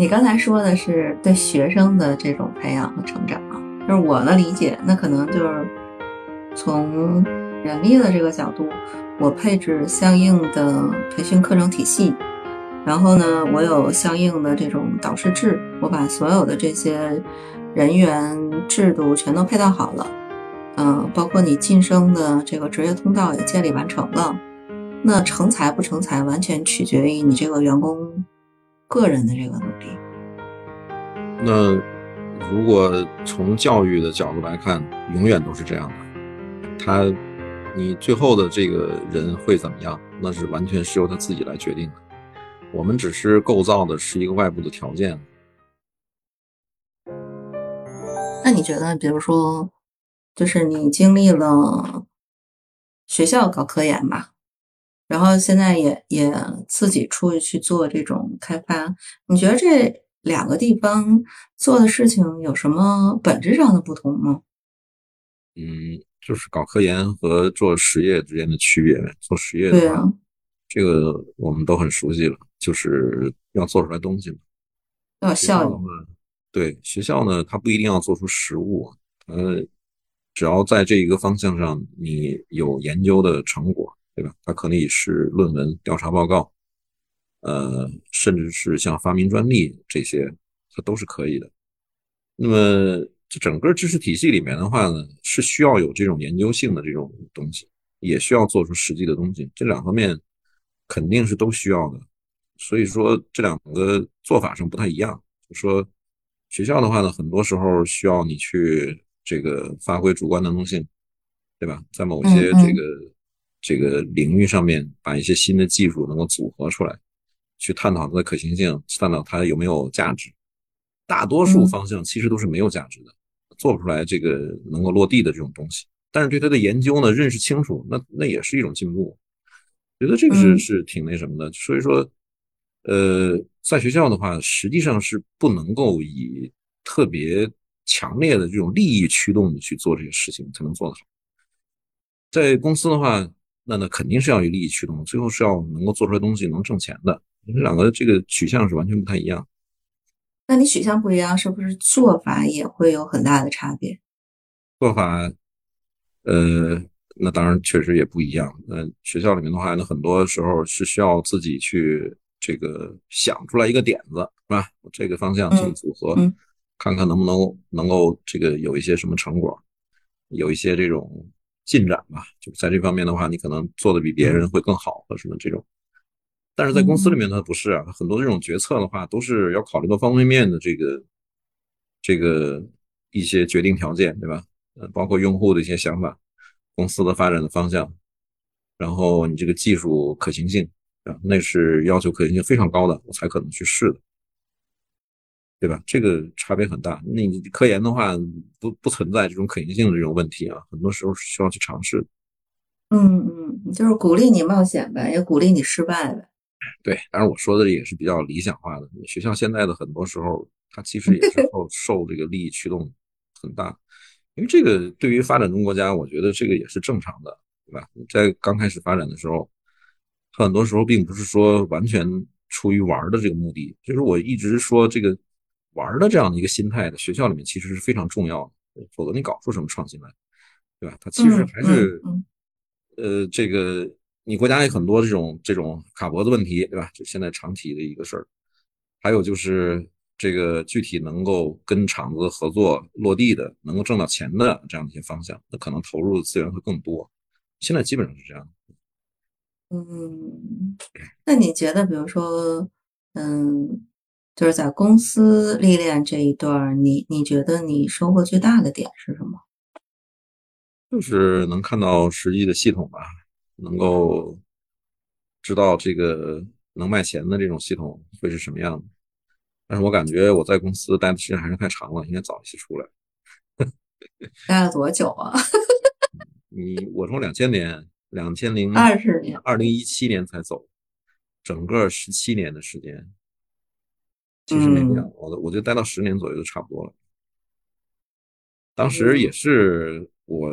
你刚才说的是对学生的这种培养和成长，就是我的理解，那可能就是从人力的这个角度，我配置相应的培训课程体系，然后呢，我有相应的这种导师制，我把所有的这些人员制度全都配套好了，嗯，包括你晋升的这个职业通道也建立完成了，那成才不成才，完全取决于你这个员工。个人的这个努力，那如果从教育的角度来看，永远都是这样的。他，你最后的这个人会怎么样，那是完全是由他自己来决定的。我们只是构造的是一个外部的条件。那你觉得，比如说，就是你经历了学校搞科研吧？然后现在也也自己出去去做这种开发，你觉得这两个地方做的事情有什么本质上的不同吗？嗯，就是搞科研和做实业之间的区别。做实业的话，这个我们都很熟悉了，就是要做出来东西嘛。要效益。对学校呢，它不一定要做出实物，呃，只要在这一个方向上你有研究的成果。对吧？它可能也是论文、调查报告，呃，甚至是像发明专利这些，它都是可以的。那么，这整个知识体系里面的话呢，是需要有这种研究性的这种东西，也需要做出实际的东西。这两方面肯定是都需要的。所以说，这两个做法上不太一样。就说学校的话呢，很多时候需要你去这个发挥主观能动性，对吧？在某些这个。这个领域上面，把一些新的技术能够组合出来，去探讨它的可行性，探讨它有没有价值。大多数方向其实都是没有价值的，做不出来这个能够落地的这种东西。但是对它的研究呢，认识清楚，那那也是一种进步。觉得这个是是挺那什么的。所以说，呃，在学校的话，实际上是不能够以特别强烈的这种利益驱动的去做这些事情才能做得好。在公司的话。那那肯定是要以利益驱动，最后是要能够做出来东西能挣钱的。这两个这个取向是完全不太一样。那你取向不一样，是不是做法也会有很大的差别？做法，呃，那当然确实也不一样。那学校里面的话，那很多时候是需要自己去这个想出来一个点子，是吧？这个方向这么组合，看看能不能能够这个有一些什么成果，有一些这种。进展吧，就在这方面的话，你可能做的比别人会更好或什么这种。但是在公司里面，它不是啊，很多这种决策的话，都是要考虑到方方面面的这个这个一些决定条件，对吧？呃，包括用户的一些想法，公司的发展的方向，然后你这个技术可行性啊，那是要求可行性非常高的，我才可能去试的。对吧？这个差别很大。那你科研的话，不不存在这种可行性的这种问题啊，很多时候是需要去尝试。嗯嗯，就是鼓励你冒险呗，也鼓励你失败呗。对，当然我说的也是比较理想化的。学校现在的很多时候，它其实也是 受受这个利益驱动很大，因为这个对于发展中国家，我觉得这个也是正常的，对吧？在刚开始发展的时候，很多时候并不是说完全出于玩的这个目的，就是我一直说这个。玩的这样的一个心态的学校里面其实是非常重要的，否则你搞出什么创新来，对吧？它其实还是，呃，这个你国家有很多这种这种卡脖子问题，对吧？就现在常提的一个事儿。还有就是这个具体能够跟厂子合作落地的，能够挣到钱的这样的一些方向，那可能投入的资源会更多。现在基本上是这样。嗯，那你觉得，比如说，嗯？就是在公司历练这一段，你你觉得你收获最大的点是什么？就是能看到实际的系统吧，能够知道这个能卖钱的这种系统会是什么样的。但是我感觉我在公司待的时间还是太长了，应该早一些出来。待了多久啊？你我从两千年，两千零二十年，二零一七年才走，整个十七年的时间。其实没必要，我我就待到十年左右就差不多了。当时也是我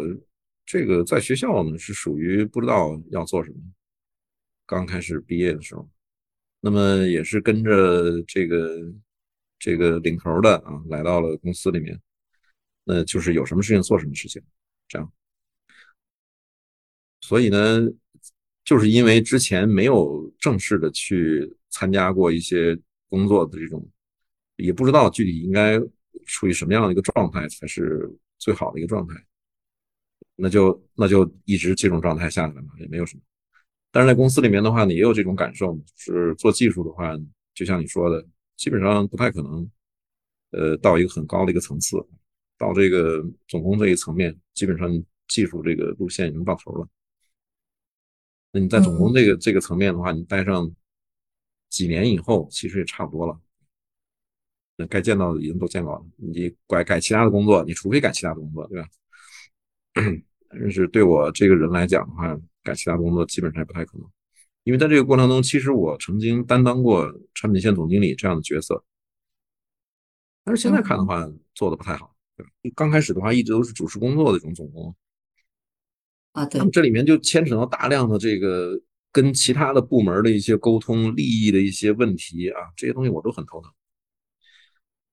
这个在学校呢，是属于不知道要做什么，刚开始毕业的时候，那么也是跟着这个这个领头的啊来到了公司里面，那就是有什么事情做什么事情，这样。所以呢，就是因为之前没有正式的去参加过一些工作的这种，也不知道具体应该处于什么样的一个状态才是最好的一个状态，那就那就一直这种状态下来嘛，也没有什么。但是在公司里面的话，你也有这种感受，是做技术的话，就像你说的，基本上不太可能，呃，到一个很高的一个层次，到这个总工这一层面，基本上技术这个路线已经到头了。那你在总工这个这个层面的话，你待上几年以后，其实也差不多了。那该见到的已经都见到了，你改改其他的工作，你除非改其他的工作，对吧？但是对我这个人来讲的话，改其他工作基本上也不太可能，因为在这个过程中，其实我曾经担当过产品线总经理这样的角色，但是现在看的话，做的不太好。刚开始的话，一直都是主持工作的这种总工。啊，对，这里面就牵扯到大量的这个跟其他的部门的一些沟通、利益的一些问题啊，这些东西我都很头疼。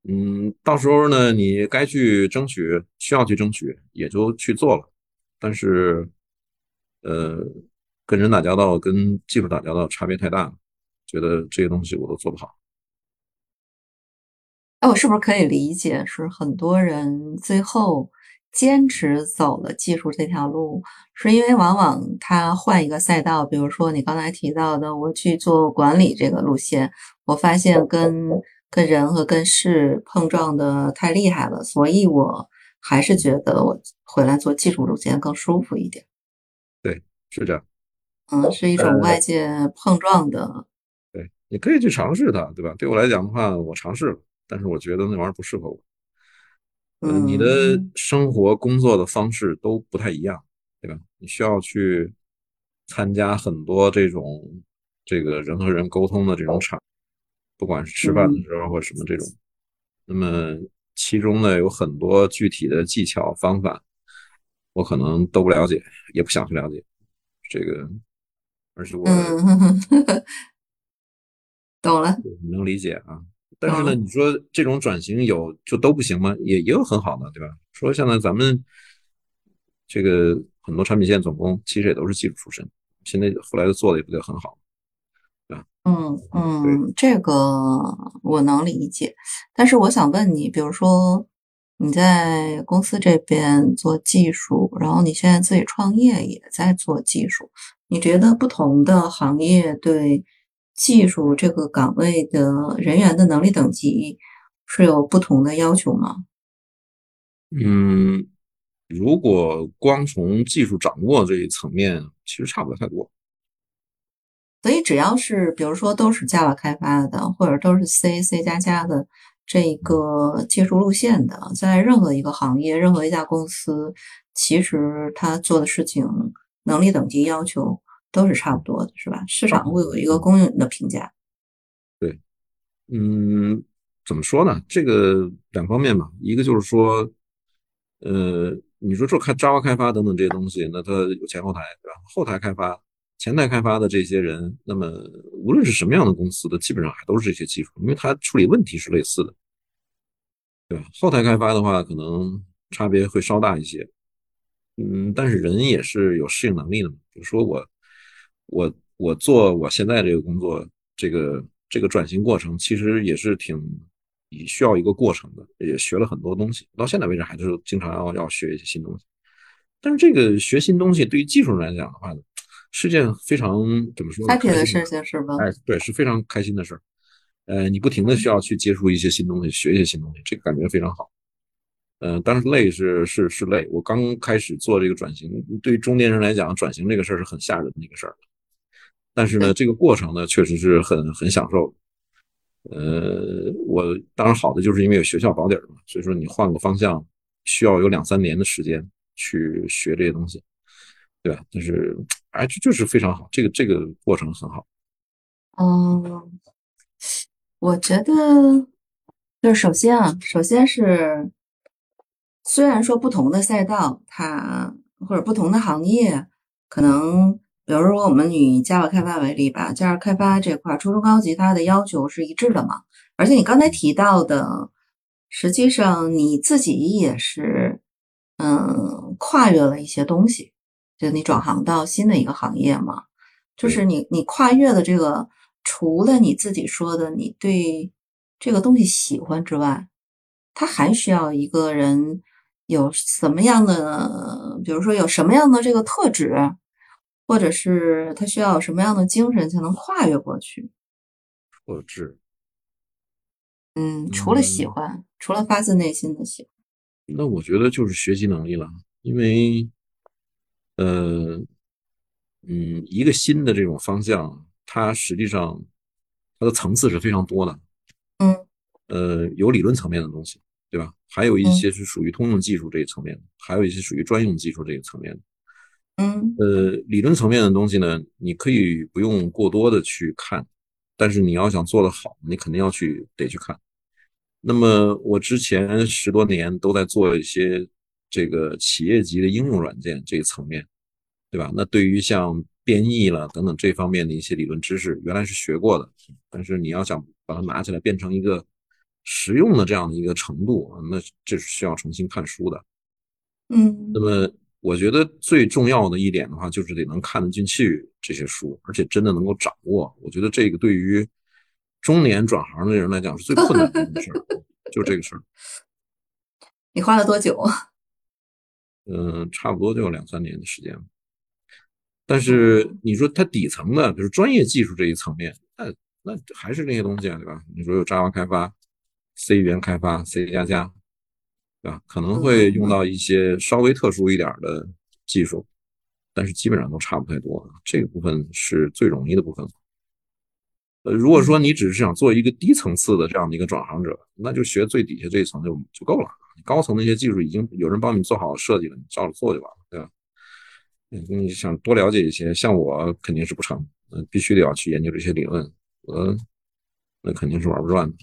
嗯，到时候呢，你该去争取，需要去争取，也就去做了。但是，呃，跟人打交道、跟技术打交道差别太大了，觉得这些东西我都做不好。哎，我是不是可以理解是很多人最后？坚持走了技术这条路，是因为往往他换一个赛道，比如说你刚才提到的，我去做管理这个路线，我发现跟跟人和跟事碰撞的太厉害了，所以我还是觉得我回来做技术路线更舒服一点。对，是这样。嗯，是一种外界碰撞的。对，你可以去尝试它，对吧？对我来讲的话，我尝试了，但是我觉得那玩意儿不适合我。嗯，你的生活工作的方式都不太一样，对吧？你需要去参加很多这种这个人和人沟通的这种场，不管是吃饭的时候或什么这种。那么其中呢，有很多具体的技巧方法，我可能都不了解，也不想去了解。这个，而且 我懂了，能理解啊。但是呢，你说这种转型有就都不行吗？也也有很好的，对吧？说现在咱们这个很多产品线总工其实也都是技术出身，现在后来的做的也不得很好，对吧？嗯嗯，这个我能理解。但是我想问你，比如说你在公司这边做技术，然后你现在自己创业也在做技术，你觉得不同的行业对？技术这个岗位的人员的能力等级是有不同的要求吗？嗯，如果光从技术掌握这一层面，其实差不了太多。所以只要是比如说都是 Java 开发的，或者都是 C、C 加加的这个技术路线的，在任何一个行业、任何一家公司，其实他做的事情能力等级要求。都是差不多的，是吧？市场会有一个公允的评价。对，嗯，怎么说呢？这个两方面吧，一个就是说，呃，你说做开 Java 开发等等这些东西，那它有前后台，对吧？后台开发、前台开发的这些人，那么无论是什么样的公司的，基本上还都是这些技术，因为它处理问题是类似的，对吧？后台开发的话，可能差别会稍大一些，嗯，但是人也是有适应能力的嘛。比如说我。我我做我现在这个工作，这个这个转型过程其实也是挺需要一个过程的，也学了很多东西。到现在为止还是经常要要学一些新东西。但是这个学新东西对于技术人来讲的话，是件非常怎么说开心的事情是吧？哎，对，是非常开心的事儿。呃，你不停的需要去接触一些新东西，学一些新东西，这个感觉非常好。嗯，但是累是是是累。我刚开始做这个转型，对于中年人来讲，转型这个事儿是很吓人的一个事儿。但是呢，这个过程呢，确实是很很享受。呃，我当然好的就是因为有学校保底嘛，所以说你换个方向需要有两三年的时间去学这些东西，对吧？但是哎，就就是非常好，这个这个过程很好。嗯，我觉得就是首先啊，首先是虽然说不同的赛道，它或者不同的行业可能。比如说我们以 Java 开发为例吧，Java 开发这块初中高级它的要求是一致的嘛，而且你刚才提到的，实际上你自己也是，嗯，跨越了一些东西，就你转行到新的一个行业嘛，就是你你跨越的这个，除了你自己说的你对这个东西喜欢之外，它还需要一个人有什么样的，比如说有什么样的这个特质。或者是他需要什么样的精神才能跨越过去？特质，嗯，除了喜欢，除了发自内心的喜欢，那我觉得就是学习能力了。因为，呃，嗯，一个新的这种方向，它实际上它的层次是非常多的。嗯，呃，有理论层面的东西，对吧？还有一些是属于通用技术这一层面的，还有一些属于专用技术这一层面的。嗯，呃，理论层面的东西呢，你可以不用过多的去看，但是你要想做得好，你肯定要去得去看。那么我之前十多年都在做一些这个企业级的应用软件这一层面，对吧？那对于像编译了等等这方面的一些理论知识，原来是学过的，但是你要想把它拿起来变成一个实用的这样的一个程度，那这是需要重新看书的。嗯，那么。我觉得最重要的一点的话，就是得能看得进去这些书，而且真的能够掌握。我觉得这个对于中年转行的人来讲是最困难的一件事，就这个事儿。你花了多久？嗯，差不多就有两三年的时间。但是你说它底层的，比如专业技术这一层面，那那还是那些东西啊，对吧？你说有 Java 开发、C 语言开发、C 加加。对吧？可能会用到一些稍微特殊一点的技术，但是基本上都差不太多。这个部分是最容易的部分。呃，如果说你只是想做一个低层次的这样的一个转行者，那就学最底下这一层就就够了。高层那些技术已经有人帮你做好设计了，你照着做就完了，对吧？你想多了解一些，像我肯定是不成，必须得要去研究这些理论，呃，那肯定是玩不转的。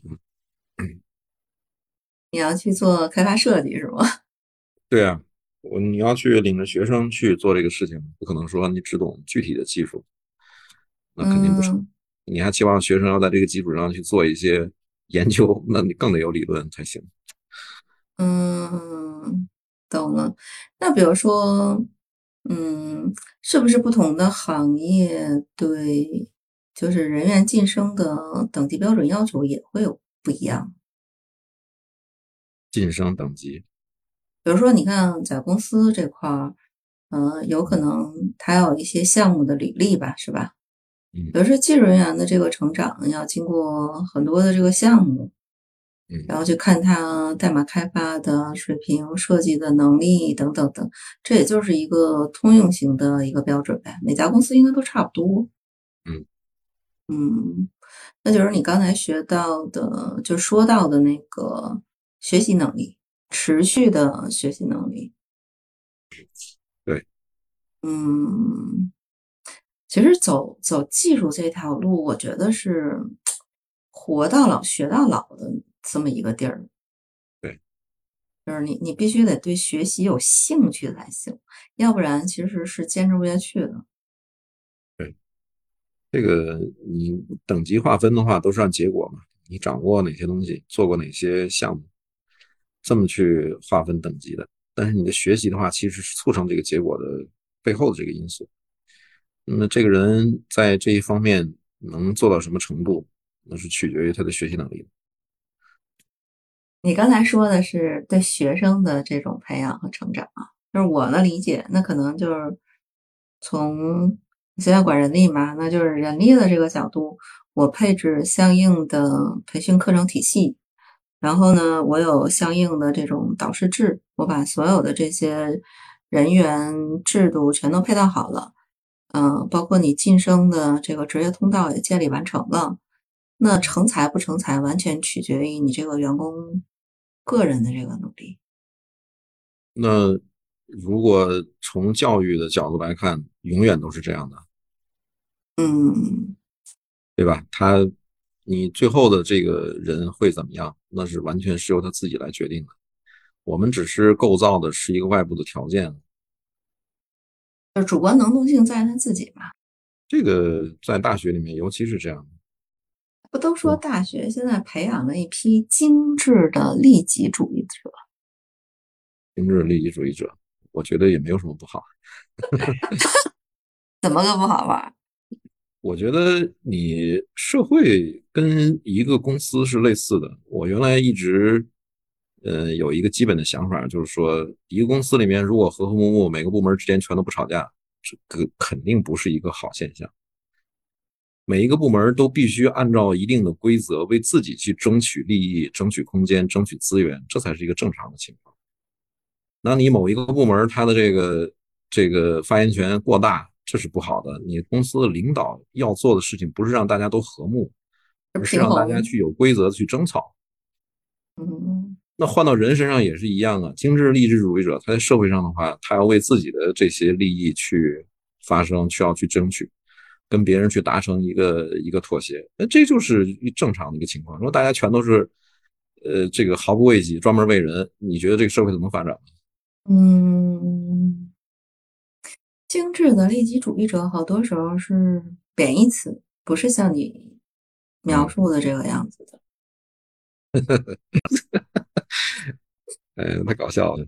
你要去做开发设计是吗？对啊，我你要去领着学生去做这个事情，不可能说你只懂具体的技术，那肯定不成。你还期望学生要在这个基础上去做一些研究，那你更得有理论才行。嗯，懂了。那比如说，嗯，是不是不同的行业对就是人员晋升的等级标准要求也会有不一样？晋升等级，比如说，你看在公司这块儿，嗯，有可能他有一些项目的履历吧，是吧？嗯，比如说技术人员的这个成长要经过很多的这个项目，嗯，然后去看他代码开发的水平、设计的能力等等等，这也就是一个通用型的一个标准呗，每家公司应该都差不多。嗯嗯，那就是你刚才学到的，就说到的那个。学习能力，持续的学习能力。对，嗯，其实走走技术这条路，我觉得是活到老学到老的这么一个地儿。对，就是你你必须得对学习有兴趣才行，要不然其实是坚持不下去的。对，这个你等级划分的话，都是按结果嘛，你掌握哪些东西，做过哪些项目。这么去划分等级的，但是你的学习的话，其实是促成这个结果的背后的这个因素。那么这个人在这一方面能做到什么程度，那是取决于他的学习能力。你刚才说的是对学生的这种培养和成长啊，就是我的理解，那可能就是从现在管人力嘛，那就是人力的这个角度，我配置相应的培训课程体系。然后呢，我有相应的这种导师制，我把所有的这些人员制度全都配套好了，嗯，包括你晋升的这个职业通道也建立完成了。那成才不成才，完全取决于你这个员工个人的这个努力。那如果从教育的角度来看，永远都是这样的，嗯，对吧？他。你最后的这个人会怎么样？那是完全是由他自己来决定的。我们只是构造的是一个外部的条件。就主观能动性在他自己嘛。这个在大学里面尤其是这样。不都说大学现在培养了一批精致的利己主义者？精致利己主义者，我觉得也没有什么不好。怎么个不好法？我觉得你社会跟一个公司是类似的。我原来一直，呃，有一个基本的想法，就是说，一个公司里面如果和和睦睦，每个部门之间全都不吵架，这个肯定不是一个好现象。每一个部门都必须按照一定的规则，为自己去争取利益、争取空间、争取资源，这才是一个正常的情况。那你某一个部门他的这个这个发言权过大。这是不好的。你公司的领导要做的事情，不是让大家都和睦，而是让大家去有规则的去争吵。嗯，那换到人身上也是一样啊。精致利己主义者，他在社会上的话，他要为自己的这些利益去发声，需要去争取，跟别人去达成一个一个妥协。那这就是正常的一个情况。如果大家全都是，呃，这个毫不为己，专门为人，你觉得这个社会怎么发展？嗯。精致的利己主义者，好多时候是贬义词，不是像你描述的这个样子的。哎，太搞笑了。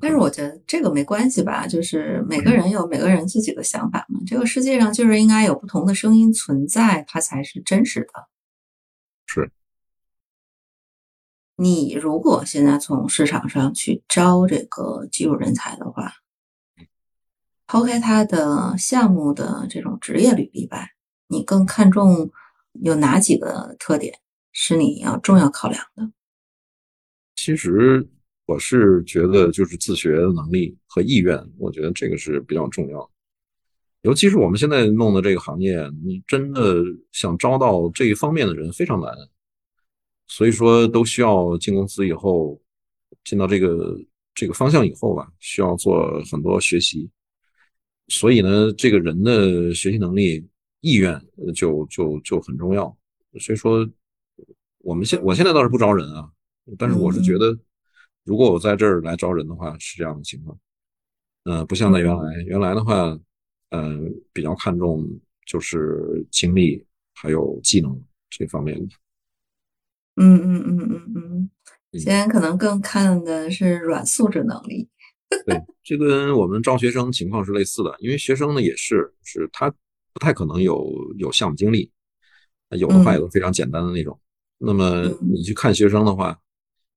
但是我觉得这个没关系吧，就是每个人有每个人自己的想法嘛。这个世界上就是应该有不同的声音存在，它才是真实的。是。你如果现在从市场上去招这个技术人才的话。抛开他的项目的这种职业履历外，你更看重有哪几个特点是你要重要考量的？其实我是觉得就是自学能力和意愿，我觉得这个是比较重要。尤其是我们现在弄的这个行业，你真的想招到这一方面的人非常难，所以说都需要进公司以后，进到这个这个方向以后吧，需要做很多学习。所以呢，这个人的学习能力、意愿就就就很重要。所以说，我们现我现在倒是不招人啊，但是我是觉得，如果我在这儿来招人的话，是这样的情况。嗯，不像在原来，原来的话，呃，比较看重就是经历还有技能这方面的。嗯嗯嗯嗯嗯，现在可能更看的是软素质能力。对，这跟我们招学生情况是类似的，因为学生呢也是，是他不太可能有有项目经历，有的话也都非常简单的那种。那么你去看学生的话，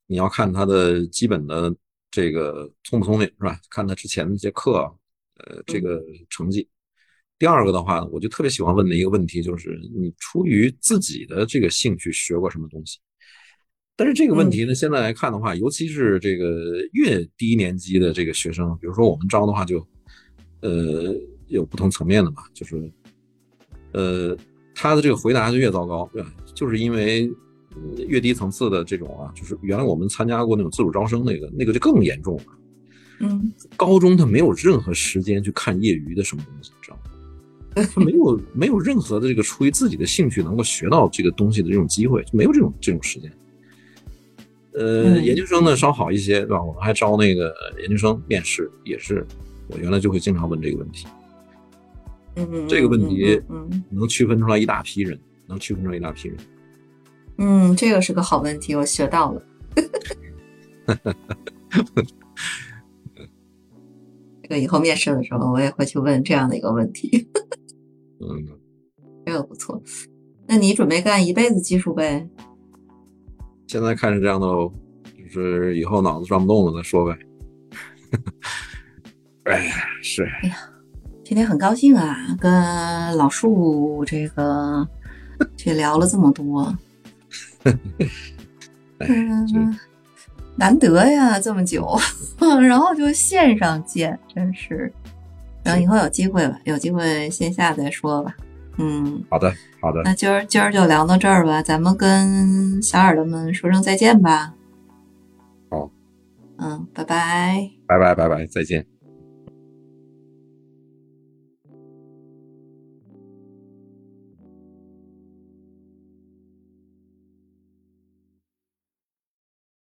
你要看他的基本的这个聪不聪明是吧？看他之前的那些课，呃，这个成绩。第二个的话，我就特别喜欢问的一个问题就是，你出于自己的这个兴趣学过什么东西？但是这个问题呢，现在来看的话，尤其是这个越低年级的这个学生，比如说我们招的话，就呃有不同层面的嘛，就是呃他的这个回答就越糟糕，对吧？就是因为越低层次的这种啊，就是原来我们参加过那种自主招生，那个那个就更严重了。嗯，高中他没有任何时间去看业余的什么东西，知道吗？他没有没有任何的这个出于自己的兴趣能够学到这个东西的这种机会，就没有这种这种时间。呃，研究生呢稍好一些，对吧？我们还招那个研究生面试，也是我原来就会经常问这个问题。嗯，这个问题能区分出来一大批人，能区分出来一大批人。嗯，这个是个好问题，我学到了。这个以后面试的时候，我也会去问这样的一个问题。嗯，这个不错。那你准备干一辈子技术呗？现在看是这样的哦，就是以后脑子转不动了再说呗。哎，是。哎呀，今天很高兴啊，跟老树这个去聊了这么多。嗯，难得呀，这么久，然后就线上见，真是。等以后有机会吧，有机会线下再说吧。嗯，好的。好的，那今儿今儿就聊到这儿吧，咱们跟小耳朵们说声再见吧。好，嗯，拜拜，拜拜拜拜，再见。